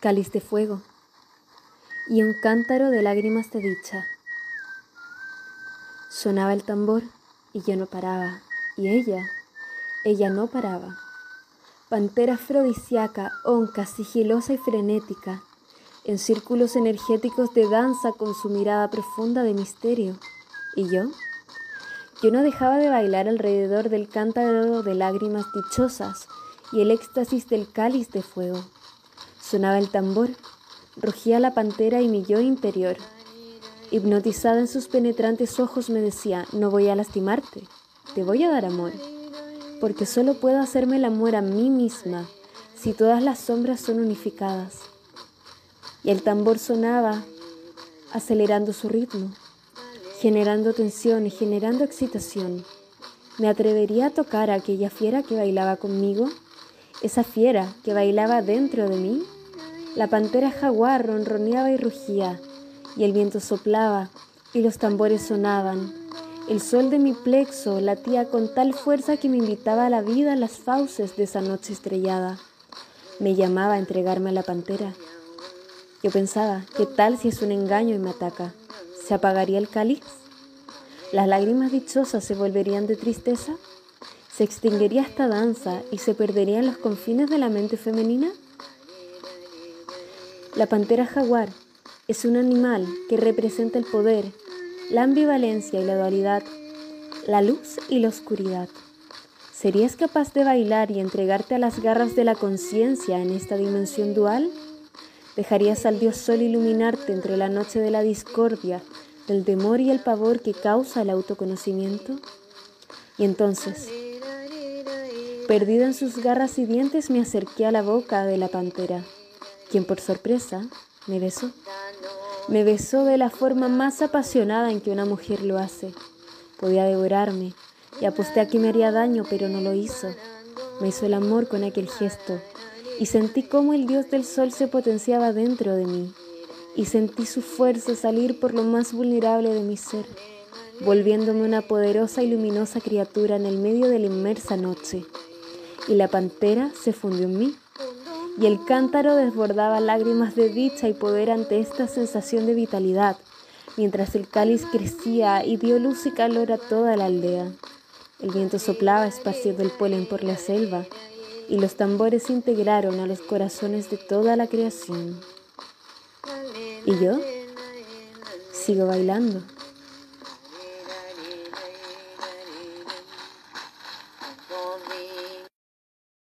cáliz de fuego y un cántaro de lágrimas de dicha. Sonaba el tambor y yo no paraba, y ella, ella no paraba. Pantera afrodisíaca, onca, sigilosa y frenética, en círculos energéticos de danza con su mirada profunda de misterio. ¿Y yo? Yo no dejaba de bailar alrededor del cántaro de lágrimas dichosas y el éxtasis del cáliz de fuego. Sonaba el tambor, rugía la pantera y mi yo interior. Hipnotizada en sus penetrantes ojos me decía, no voy a lastimarte, te voy a dar amor, porque solo puedo hacerme el amor a mí misma si todas las sombras son unificadas. Y el tambor sonaba, acelerando su ritmo generando tensión y generando excitación. ¿Me atrevería a tocar a aquella fiera que bailaba conmigo? ¿Esa fiera que bailaba dentro de mí? La pantera jaguar ronroneaba y rugía, y el viento soplaba, y los tambores sonaban. El sol de mi plexo latía con tal fuerza que me invitaba a la vida las fauces de esa noche estrellada. Me llamaba a entregarme a la pantera. Yo pensaba, ¿qué tal si es un engaño y me ataca? ¿Se apagaría el cáliz? ¿Las lágrimas dichosas se volverían de tristeza? ¿Se extinguiría esta danza y se perderían los confines de la mente femenina? La pantera jaguar es un animal que representa el poder, la ambivalencia y la dualidad, la luz y la oscuridad. ¿Serías capaz de bailar y entregarte a las garras de la conciencia en esta dimensión dual? ¿Dejarías al Dios Sol iluminarte entre la noche de la discordia, del temor y el pavor que causa el autoconocimiento? Y entonces, perdida en sus garras y dientes, me acerqué a la boca de la pantera, quien por sorpresa me besó. Me besó de la forma más apasionada en que una mujer lo hace. Podía devorarme y aposté a que me haría daño, pero no lo hizo. Me hizo el amor con aquel gesto y sentí cómo el dios del sol se potenciaba dentro de mí y sentí su fuerza salir por lo más vulnerable de mi ser, volviéndome una poderosa y luminosa criatura en el medio de la inmersa noche. Y la pantera se fundió en mí, y el cántaro desbordaba lágrimas de dicha y poder ante esta sensación de vitalidad, mientras el cáliz crecía y dio luz y calor a toda la aldea. El viento soplaba esparciendo el polen por la selva, y los tambores se integraron a los corazones de toda la creación. Y yo sigo bailando.